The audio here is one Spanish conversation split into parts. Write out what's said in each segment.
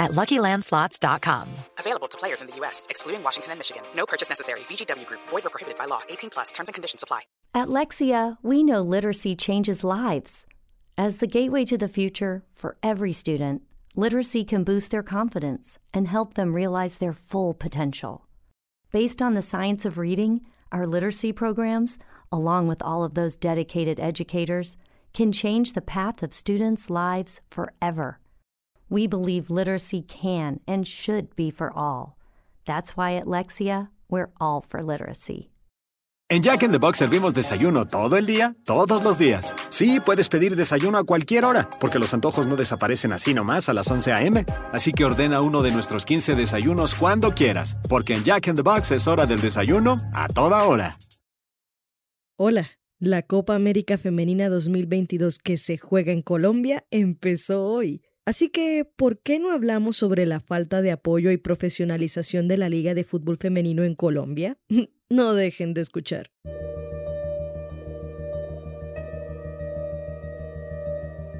at LuckyLandSlots.com. Available to players in the U.S., excluding Washington and Michigan. No purchase necessary. VGW Group. Void or prohibited by law. 18 plus. Terms and conditions apply. At Lexia, we know literacy changes lives. As the gateway to the future for every student, literacy can boost their confidence and help them realize their full potential. Based on the science of reading, our literacy programs, along with all of those dedicated educators, can change the path of students' lives forever. We believe literacy can and should be for all. That's why at Lexia, we're all for literacy. En Jack in the Box servimos desayuno todo el día, todos los días. Sí, puedes pedir desayuno a cualquier hora, porque los antojos no desaparecen así nomás a las 11 a.m. Así que ordena uno de nuestros 15 desayunos cuando quieras, porque en Jack in the Box es hora del desayuno a toda hora. Hola, la Copa América Femenina 2022 que se juega en Colombia empezó hoy. Así que, ¿por qué no hablamos sobre la falta de apoyo y profesionalización de la Liga de Fútbol Femenino en Colombia? no dejen de escuchar.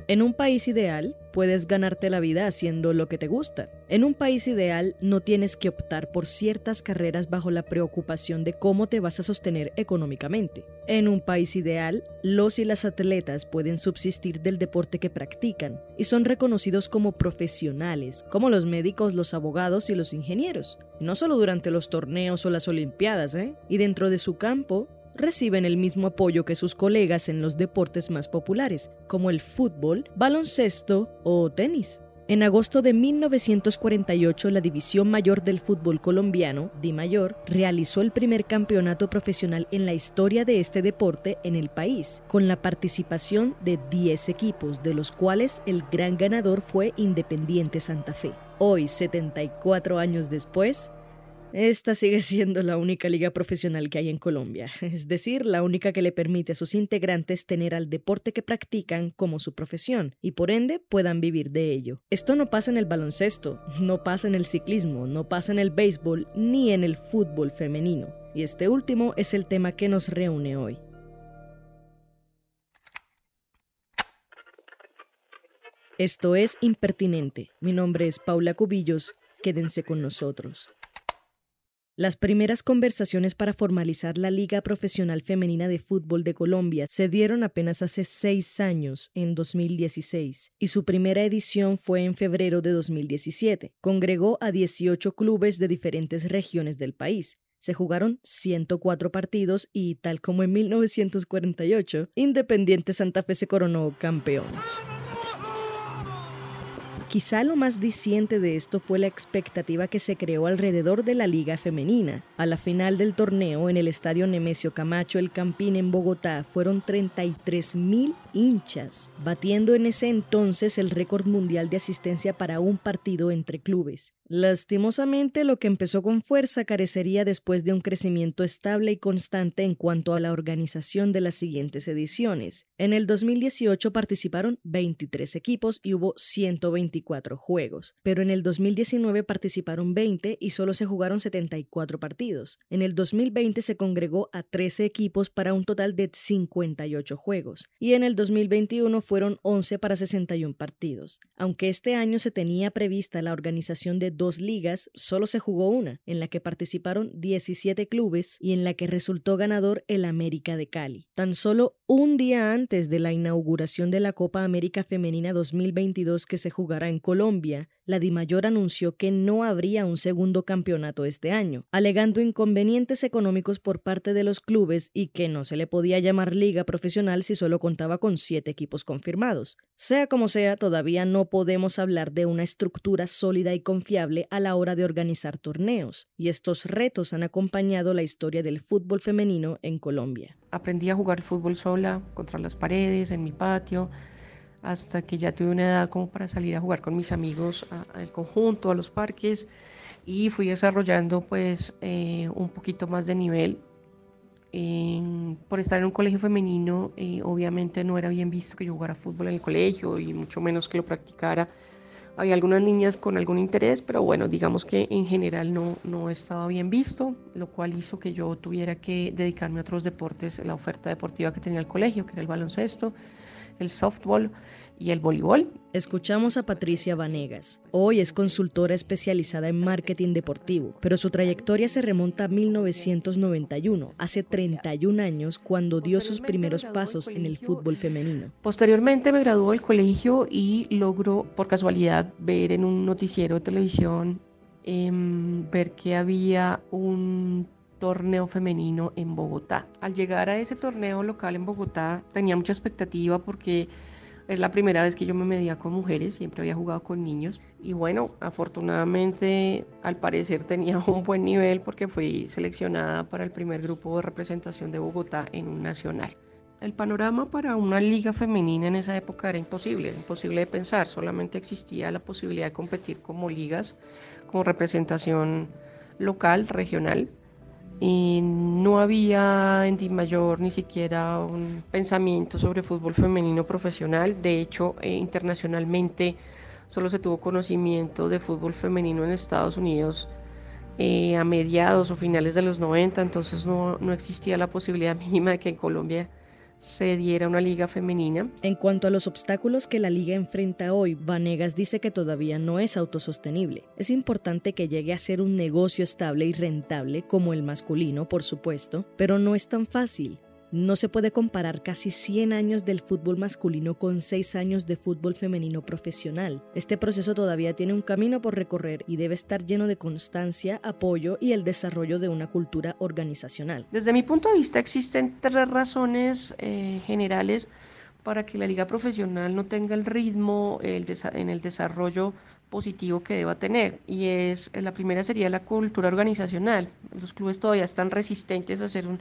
En un país ideal, puedes ganarte la vida haciendo lo que te gusta. En un país ideal, no tienes que optar por ciertas carreras bajo la preocupación de cómo te vas a sostener económicamente. En un país ideal, los y las atletas pueden subsistir del deporte que practican y son reconocidos como profesionales, como los médicos, los abogados y los ingenieros. No solo durante los torneos o las olimpiadas, ¿eh? Y dentro de su campo, reciben el mismo apoyo que sus colegas en los deportes más populares, como el fútbol, baloncesto o tenis. En agosto de 1948, la División Mayor del Fútbol Colombiano, Di Mayor, realizó el primer campeonato profesional en la historia de este deporte en el país, con la participación de 10 equipos, de los cuales el gran ganador fue Independiente Santa Fe. Hoy, 74 años después, esta sigue siendo la única liga profesional que hay en Colombia, es decir, la única que le permite a sus integrantes tener al deporte que practican como su profesión y por ende puedan vivir de ello. Esto no pasa en el baloncesto, no pasa en el ciclismo, no pasa en el béisbol ni en el fútbol femenino. Y este último es el tema que nos reúne hoy. Esto es Impertinente. Mi nombre es Paula Cubillos. Quédense con nosotros. Las primeras conversaciones para formalizar la Liga Profesional Femenina de Fútbol de Colombia se dieron apenas hace seis años, en 2016, y su primera edición fue en febrero de 2017. Congregó a 18 clubes de diferentes regiones del país. Se jugaron 104 partidos y, tal como en 1948, Independiente Santa Fe se coronó campeón. Quizá lo más diciente de esto fue la expectativa que se creó alrededor de la liga femenina. A la final del torneo en el estadio Nemesio Camacho El Campín en Bogotá fueron 33 mil hinchas, batiendo en ese entonces el récord mundial de asistencia para un partido entre clubes. Lastimosamente, lo que empezó con fuerza carecería después de un crecimiento estable y constante en cuanto a la organización de las siguientes ediciones. En el 2018 participaron 23 equipos y hubo 124 juegos, pero en el 2019 participaron 20 y solo se jugaron 74 partidos. En el 2020 se congregó a 13 equipos para un total de 58 juegos, y en el 2021 fueron 11 para 61 partidos. Aunque este año se tenía prevista la organización de dos ligas, solo se jugó una, en la que participaron 17 clubes y en la que resultó ganador el América de Cali. Tan solo un día antes de la inauguración de la Copa América Femenina 2022 que se jugará en Colombia, la DIMAYOR anunció que no habría un segundo campeonato este año, alegando inconvenientes económicos por parte de los clubes y que no se le podía llamar liga profesional si solo contaba con siete equipos confirmados. Sea como sea, todavía no podemos hablar de una estructura sólida y confiable a la hora de organizar torneos, y estos retos han acompañado la historia del fútbol femenino en Colombia. Aprendí a jugar fútbol sola, contra las paredes, en mi patio hasta que ya tuve una edad como para salir a jugar con mis amigos al conjunto, a los parques y fui desarrollando pues eh, un poquito más de nivel por estar en un colegio femenino, eh, obviamente no era bien visto que yo jugara fútbol en el colegio y mucho menos que lo practicara. Había algunas niñas con algún interés, pero bueno, digamos que en general no, no estaba bien visto, lo cual hizo que yo tuviera que dedicarme a otros deportes, la oferta deportiva que tenía el colegio, que era el baloncesto, el softball y el voleibol. Escuchamos a Patricia Vanegas. Hoy es consultora especializada en marketing deportivo, pero su trayectoria se remonta a 1991, hace 31 años, cuando dio sus primeros pasos en el fútbol femenino. Posteriormente me graduó del colegio y logró, por casualidad, ver en un noticiero de televisión, em, ver que había un torneo femenino en Bogotá. Al llegar a ese torneo local en Bogotá tenía mucha expectativa porque es la primera vez que yo me medía con mujeres, siempre había jugado con niños. Y bueno, afortunadamente al parecer tenía un buen nivel porque fui seleccionada para el primer grupo de representación de Bogotá en un nacional. El panorama para una liga femenina en esa época era imposible, imposible de pensar, solamente existía la posibilidad de competir como ligas, como representación local, regional, y no había en Di Mayor ni siquiera un pensamiento sobre fútbol femenino profesional. De hecho, eh, internacionalmente solo se tuvo conocimiento de fútbol femenino en Estados Unidos eh, a mediados o finales de los 90, entonces no, no existía la posibilidad mínima de que en Colombia se diera una liga femenina. En cuanto a los obstáculos que la liga enfrenta hoy, Vanegas dice que todavía no es autosostenible. Es importante que llegue a ser un negocio estable y rentable como el masculino, por supuesto, pero no es tan fácil. No se puede comparar casi 100 años del fútbol masculino con 6 años de fútbol femenino profesional. Este proceso todavía tiene un camino por recorrer y debe estar lleno de constancia, apoyo y el desarrollo de una cultura organizacional. Desde mi punto de vista existen tres razones eh, generales para que la liga profesional no tenga el ritmo en el desarrollo positivo que deba tener y es la primera sería la cultura organizacional. Los clubes todavía están resistentes a hacer un,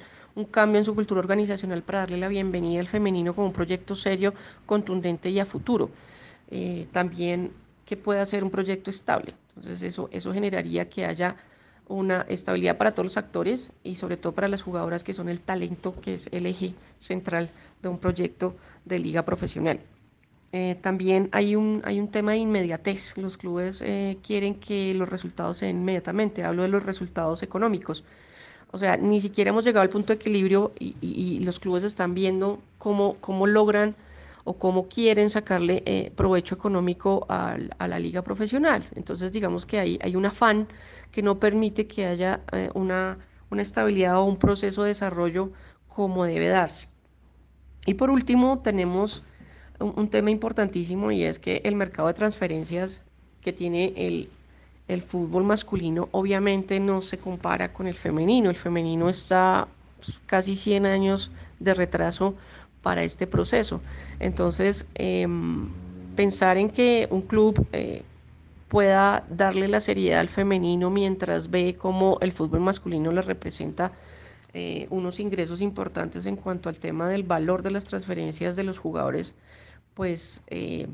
cambio en su cultura organizacional para darle la bienvenida al femenino como un proyecto serio contundente y a futuro. Eh, también que pueda ser un proyecto estable. Entonces eso eso generaría que haya una estabilidad para todos los actores y sobre todo para las jugadoras que son el talento que es el eje central de un proyecto de liga profesional. Eh, también hay un, hay un tema de inmediatez. Los clubes eh, quieren que los resultados se den inmediatamente. Hablo de los resultados económicos. O sea, ni siquiera hemos llegado al punto de equilibrio y, los clubes están viendo cómo, cómo logran o cómo quieren sacarle eh, provecho económico a, a, la liga profesional. Entonces, digamos que hay, hay un afán que no permite que haya una, una estabilidad o un proceso de desarrollo como debe darse. Y por último, tenemos un, tema importantísimo y es que el mercado de transferencias que tiene el, el fútbol masculino obviamente no se compara con el femenino. El femenino está pues, casi 100 años de retraso para este proceso. Entonces, em, pensar en que un club eh, pueda darle la seriedad al femenino mientras ve cómo el fútbol masculino le representa eh, unos ingresos importantes en cuanto al tema del valor de las transferencias de los jugadores, pues eh,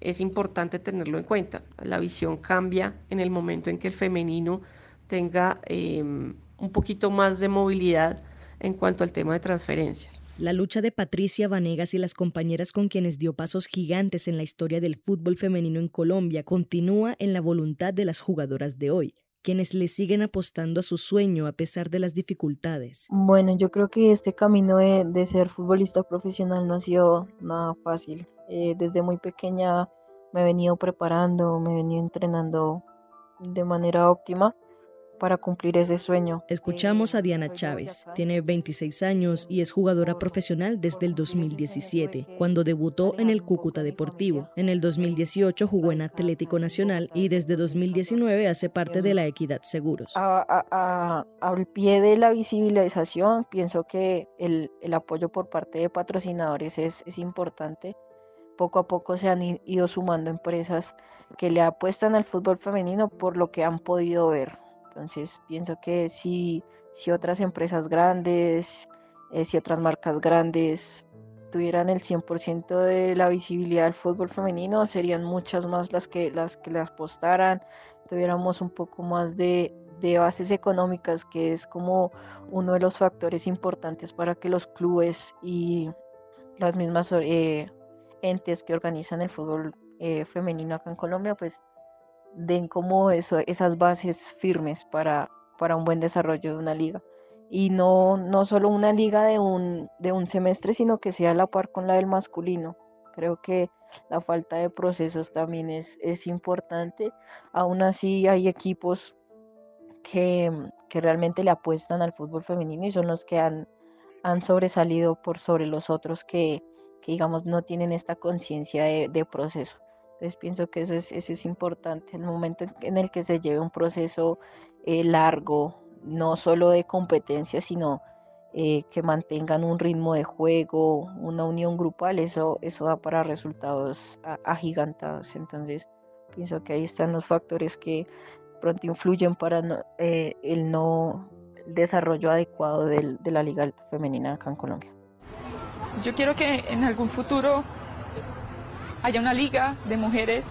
es importante tenerlo en cuenta. La visión cambia en el momento en que el femenino tenga em, un poquito más de movilidad en cuanto al tema de transferencias. La lucha de Patricia Vanegas y las compañeras con quienes dio pasos gigantes en la historia del fútbol femenino en Colombia continúa en la voluntad de las jugadoras de hoy, quienes le siguen apostando a su sueño a pesar de las dificultades. Bueno, yo creo que este camino de, ser futbolista profesional no ha sido nada fácil. Eh, desde muy pequeña me he venido preparando, me he venido entrenando de manera óptima para cumplir ese sueño. Escuchamos a Diana Chávez. Tiene 26 años y es jugadora profesional desde el 2017, cuando debutó en el Cúcuta Deportivo. En el 2018 jugó en Atlético Nacional y desde 2019 hace parte de la Equidad Seguros. al pie de la visibilización, pienso que el, apoyo por parte de patrocinadores es, es importante. Poco a poco se han ido sumando empresas que le apuestan al fútbol femenino por lo que han podido ver. Entonces pienso que si, si otras empresas grandes, eh, si otras marcas grandes tuvieran el 100% de la visibilidad del fútbol femenino, serían muchas más las que las que le apostaran, tuviéramos un poco más de, de bases económicas, que es como uno de los factores importantes para que los clubes y las mismas eh, entes que organizan el fútbol eh, femenino acá en Colombia, pues den como esas bases firmes para, un buen desarrollo de una liga. Y no, solo una liga de un, semestre, sino que sea a la par con la del masculino. Creo que la falta de procesos también es, importante. Aún así hay equipos que, realmente le apuestan al fútbol femenino y son los que han, sobresalido por sobre los otros que, digamos no tienen esta conciencia de, proceso. Entonces pienso que eso es, eso es importante, en el momento en el que se lleve un proceso eh, largo, no solo de competencia, sino eh, que mantengan un ritmo de juego, una unión grupal, eso, eso da para resultados agigantados. Entonces pienso que ahí están los factores que pronto influyen para eh, el no desarrollo adecuado de la liga femenina acá en Colombia. Yo quiero que en algún futuro haya una liga de mujeres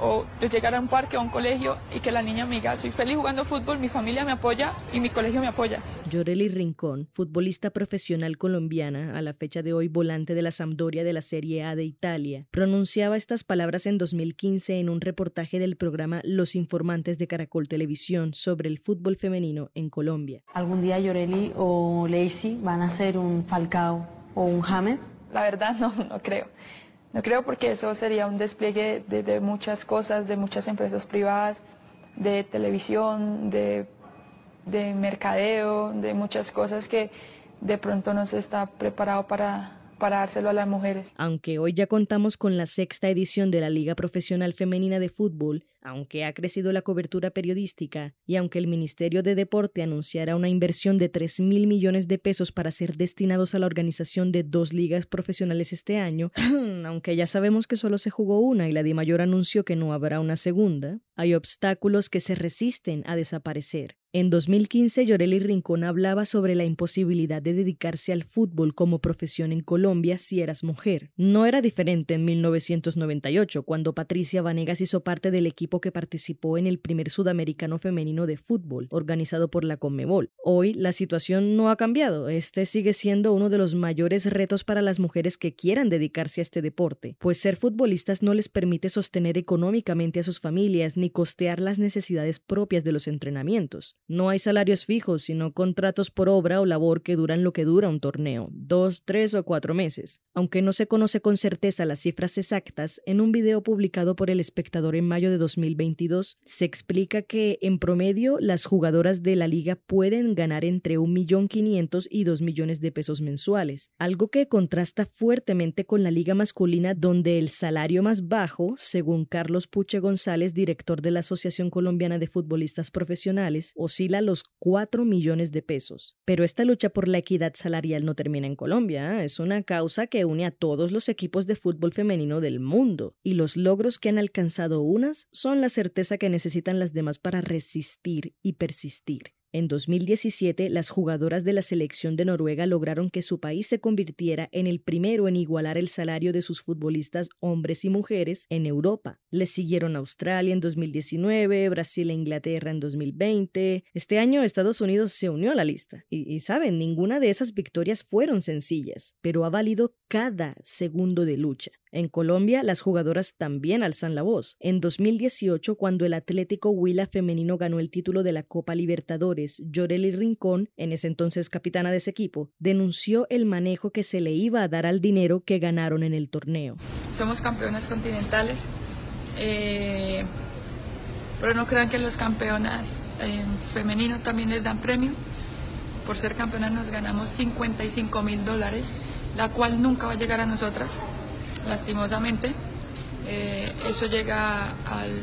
o yo llegar a un parque o a un colegio y que la niña me diga, soy feliz jugando fútbol, mi familia me apoya y mi colegio me apoya. Yoreli Rincón, futbolista profesional colombiana, a la fecha de hoy volante de la Sampdoria de la Serie A de Italia, pronunciaba estas palabras en 2015 en un reportaje del programa Los Informantes de Caracol Televisión sobre el fútbol femenino en Colombia. ¿Algún día Yoreli o Lacey van a ser un Falcao o un James? La verdad no, no creo. No creo porque eso sería un despliegue de, muchas cosas, de muchas empresas privadas, de televisión, de, de mercadeo, de muchas cosas que de pronto no se está preparado para, para dárselo a las mujeres. Aunque hoy ya contamos con la sexta edición de la Liga Profesional Femenina de Fútbol, aunque ha crecido la cobertura periodística y aunque el Ministerio de Deporte anunciara una inversión de 3 mil millones de pesos para ser destinados a la organización de dos ligas profesionales este año, aunque ya sabemos que solo se jugó una y la Mayor anunció que no habrá una segunda, hay obstáculos que se resisten a desaparecer. En 2015, Yoreli Rincón hablaba sobre la imposibilidad de dedicarse al fútbol como profesión en Colombia si eras mujer. No era diferente en 1998, cuando Patricia Vanegas hizo parte del equipo que participó en el primer sudamericano femenino de fútbol, organizado por la Conmebol. Hoy la situación no ha cambiado. Este sigue siendo uno de los mayores retos para las mujeres que quieran dedicarse a este deporte, pues ser futbolistas no les permite sostener económicamente a sus familias ni costear las necesidades propias de los entrenamientos. No hay salarios fijos, sino contratos por obra o labor que duran lo que dura un torneo, dos, tres o cuatro meses. Aunque no se conoce con certeza las cifras exactas, en un video publicado por El Espectador en mayo de 2022 se explica que en promedio las jugadoras de la liga pueden ganar entre 1.500.000 y 2 millones de pesos mensuales, algo que contrasta fuertemente con la liga masculina donde el salario más bajo, según Carlos Puche González, director de la Asociación Colombiana de Futbolistas Profesionales, oscila los 4 millones de pesos. Pero esta lucha por la equidad salarial no termina en Colombia, ¿eh? es una causa que une a todos los equipos de fútbol femenino del mundo, y los logros que han alcanzado unas son la certeza que necesitan las demás para resistir y persistir. En 2017, las jugadoras de la selección de Noruega lograron que su país se convirtiera en el primero en igualar el salario de sus futbolistas hombres y mujeres en Europa. Les siguieron Australia en 2019, Brasil e Inglaterra en 2020. Este año Estados Unidos se unió a la lista. Y, y saben, ninguna de esas victorias fueron sencillas, pero ha valido cada segundo de lucha. En Colombia, las jugadoras también alzan la voz. En 2018, cuando el Atlético Huila femenino ganó el título de la Copa Libertadores, Yoreli Rincón, en ese entonces capitana de ese equipo, denunció el manejo que se le iba a dar al dinero que ganaron en el torneo. Somos campeonas continentales, eh, pero no crean que los campeonas eh, femeninos también les dan premio. Por ser campeonas nos ganamos 55 mil dólares, la cual nunca va a llegar a nosotras lastimosamente. Eh, eso llega al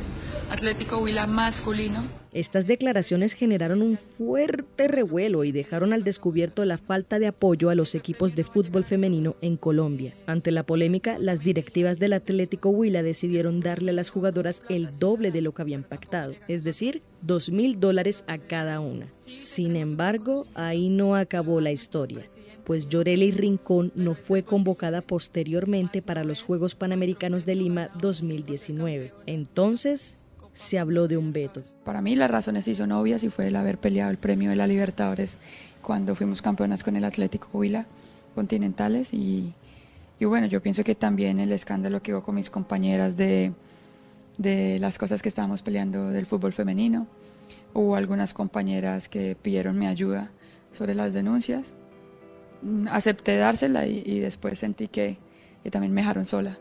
Atlético Huila masculino. Estas declaraciones generaron un fuerte revuelo y dejaron al descubierto la falta de apoyo a los equipos de fútbol femenino en Colombia. Ante la polémica, las directivas del Atlético Huila decidieron darle a las jugadoras el doble de lo que habían pactado, es decir, dos mil dólares a cada una. Sin embargo, ahí no acabó la historia pues Yoreli Rincón no fue convocada posteriormente para los Juegos Panamericanos de Lima 2019. Entonces, se habló de un veto. Para mí las razones sí son obvias y fue el haber peleado el premio de la Libertadores cuando fuimos campeonas con el Atlético Huila Continentales y, bueno, yo pienso que también el escándalo que hubo con mis compañeras de, de las cosas que estábamos peleando del fútbol femenino. Hubo algunas compañeras que pidieron mi ayuda sobre las denuncias. Mm, acepté dársela y, después sentí que, que, también me dejaron sola.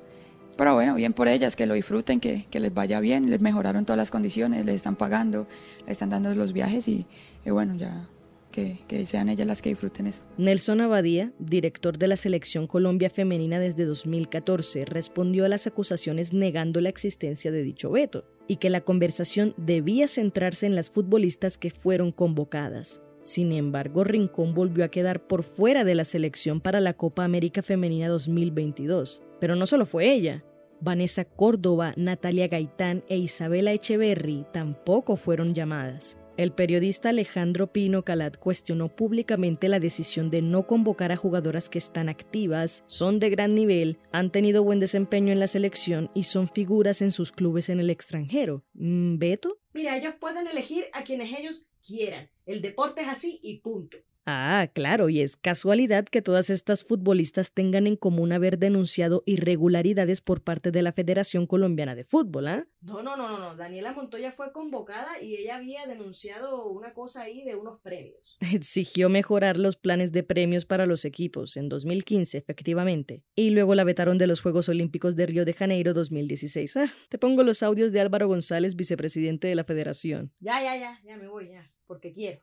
Pero bueno, bien por ellas, que lo disfruten, que, que, les vaya bien, les mejoraron todas las condiciones, les están pagando, les están dando los viajes y, y bueno, ya que, sean ellas las que disfruten eso. Nelson Abadía, director de la Selección Colombia Femenina desde 2014, respondió a las acusaciones negando la existencia de dicho veto y que la conversación debía centrarse en las futbolistas que fueron convocadas. Sin embargo, Rincón volvió a quedar por fuera de la selección para la Copa América Femenina 2022. Pero no solo fue ella. Vanessa Córdoba, Natalia Gaitán e Isabela Echeverry tampoco fueron llamadas. El periodista Alejandro Pino Calat cuestionó públicamente la decisión de no convocar a jugadoras que están activas, son de gran nivel, han tenido buen desempeño en la selección y son figuras en sus clubes en el extranjero. Mm, ¿Beto? Mira, ellos pueden elegir a quienes ellos quieran. El deporte es así y punto. Ah, claro, y es casualidad que todas estas futbolistas tengan en común haber denunciado irregularidades por parte de la Federación Colombiana de Fútbol, ¿ah? No, no, no, no, Daniela Montoya fue convocada y ella había denunciado una cosa ahí de unos premios. Exigió mejorar los planes de premios para los equipos en 2015, efectivamente, y luego la vetaron de los Juegos Olímpicos de Río de Janeiro 2016. Ah, te pongo los audios de Álvaro González, vicepresidente de la Federación. Ya, ya, ya, ya me voy, ya, porque quiero.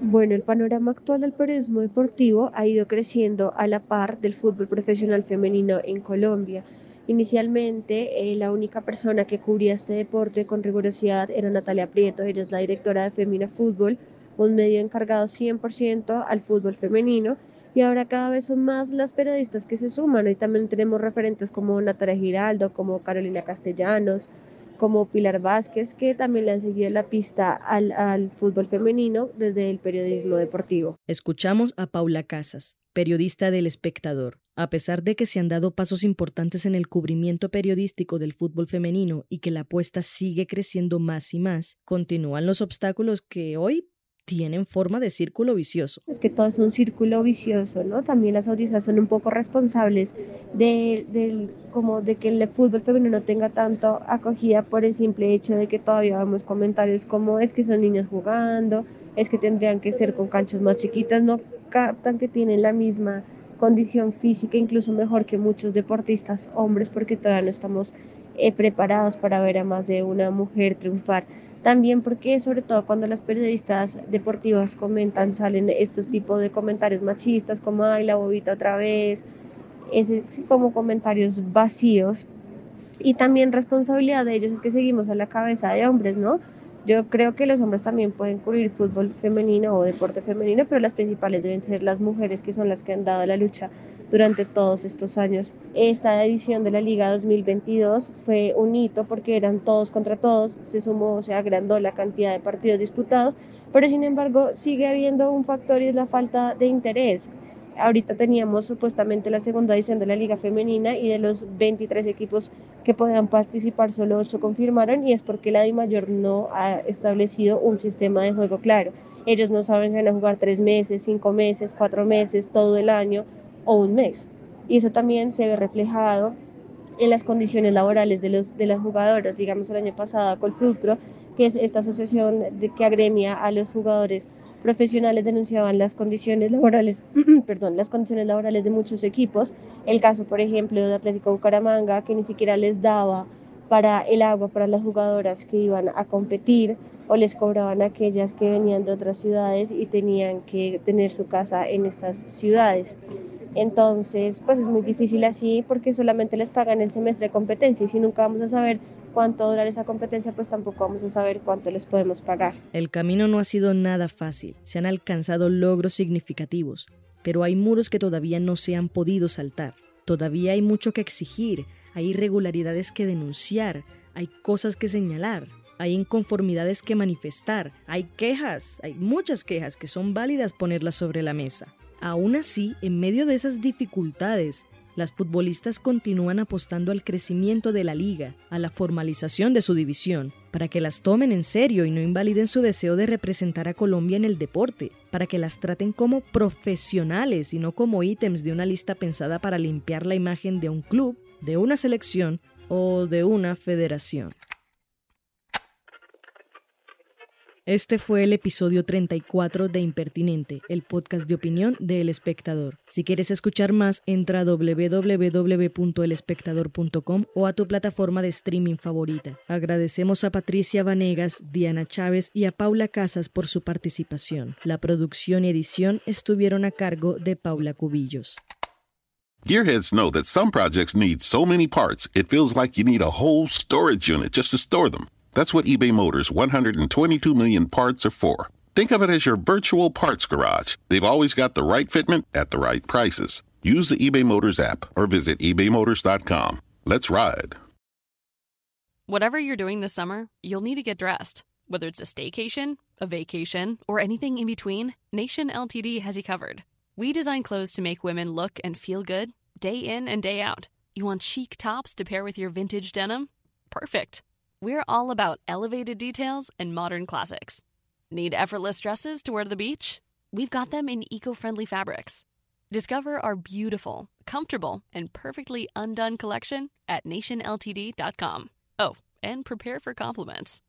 Bueno, el panorama actual del periodismo deportivo ha ido creciendo a la par del fútbol profesional femenino en Colombia. Inicialmente, eh, la única persona que cubría este deporte con rigurosidad era Natalia Prieto, ella es la directora de Femina Fútbol, un medio encargado 100% al fútbol femenino, y ahora cada vez son más las periodistas que se suman. Hoy también tenemos referentes como Natalia Giraldo, como Carolina Castellanos, como Pilar Vázquez, que también le han seguido la pista al, al fútbol femenino desde el periodismo deportivo. Escuchamos a Paula Casas, periodista del Espectador. A pesar de que se han dado pasos importantes en el cubrimiento periodístico del fútbol femenino y que la apuesta sigue creciendo más y más, continúan los obstáculos que hoy tienen forma de círculo vicioso. Es que todo es un círculo vicioso, ¿no? También las audiencias son un poco responsables de, como de que el fútbol femenino no tenga tanto acogida por el simple hecho de que todavía vemos comentarios como es que son niños jugando, es que tendrían que ser con canchas más chiquitas, no captan que tienen la misma condición física, incluso mejor que muchos deportistas hombres, porque todavía no estamos eh, preparados para ver a más de una mujer triunfar. También porque, sobre todo cuando las periodistas deportivas comentan, salen estos tipos de comentarios machistas como, ay, la bobita otra vez, es como comentarios vacíos. Y también responsabilidad de ellos es que seguimos a la cabeza de hombres, ¿no? Yo creo que los hombres también pueden cubrir fútbol femenino o deporte femenino, pero las principales deben ser las mujeres que son las que han dado la lucha durante todos estos años. Esta edición de la Liga 2022 fue un hito porque eran todos contra todos, se sumó, se agrandó la cantidad de partidos disputados, pero sin embargo sigue habiendo un factor y es la falta de interés. Ahorita teníamos supuestamente la segunda edición de la Liga Femenina y de los 23 equipos que podrán participar, solo 8 confirmaron y es porque la Mayor no ha establecido un sistema de juego claro. Ellos no saben si van a jugar 3 meses, 5 meses, 4 meses, todo el año o un mes. Y eso también se ve reflejado en las condiciones laborales de, los, de las jugadoras. Digamos, el año pasado Colfrutro, que es esta asociación de, que agremia a los jugadores profesionales, denunciaban las condiciones laborales, perdón, las condiciones laborales de muchos equipos. El caso, por ejemplo, de Atlético Bucaramanga, que ni siquiera les daba para el agua para las jugadoras que iban a competir o les cobraban aquellas que venían de otras ciudades y tenían que tener su casa en estas ciudades. Entonces, pues es muy difícil así porque solamente les pagan el semestre de competencia y si nunca vamos a saber cuánto durar esa competencia, pues tampoco vamos a saber cuánto les podemos pagar. El camino no ha sido nada fácil, se han alcanzado logros significativos, pero hay muros que todavía no se han podido saltar. Todavía hay mucho que exigir, hay irregularidades que denunciar, hay cosas que señalar, hay inconformidades que manifestar, hay quejas, hay muchas quejas que son válidas ponerlas sobre la mesa. Aún así, en medio de esas dificultades, las futbolistas continúan apostando al crecimiento de la liga, a la formalización de su división, para que las tomen en serio y no invaliden su deseo de representar a Colombia en el deporte, para que las traten como profesionales y no como ítems de una lista pensada para limpiar la imagen de un club, de una selección o de una federación. Este fue el episodio 34 de Impertinente, el podcast de opinión de El Espectador. Si quieres escuchar más, entra a www.elespectador.com o a tu plataforma de streaming favorita. Agradecemos a Patricia Vanegas, Diana Chávez y a Paula Casas por su participación. La producción y edición estuvieron a cargo de Paula Cubillos. Gearheads know that some projects need so many parts, it feels like you need a whole storage unit just to store them. That's what eBay Motors' 122 million parts are for. Think of it as your virtual parts garage. They've always got the right fitment at the right prices. Use the eBay Motors app or visit ebaymotors.com. Let's ride. Whatever you're doing this summer, you'll need to get dressed. Whether it's a staycation, a vacation, or anything in between, Nation LTD has you covered. We design clothes to make women look and feel good day in and day out. You want chic tops to pair with your vintage denim? Perfect. We're all about elevated details and modern classics. Need effortless dresses to wear to the beach? We've got them in eco friendly fabrics. Discover our beautiful, comfortable, and perfectly undone collection at nationltd.com. Oh, and prepare for compliments.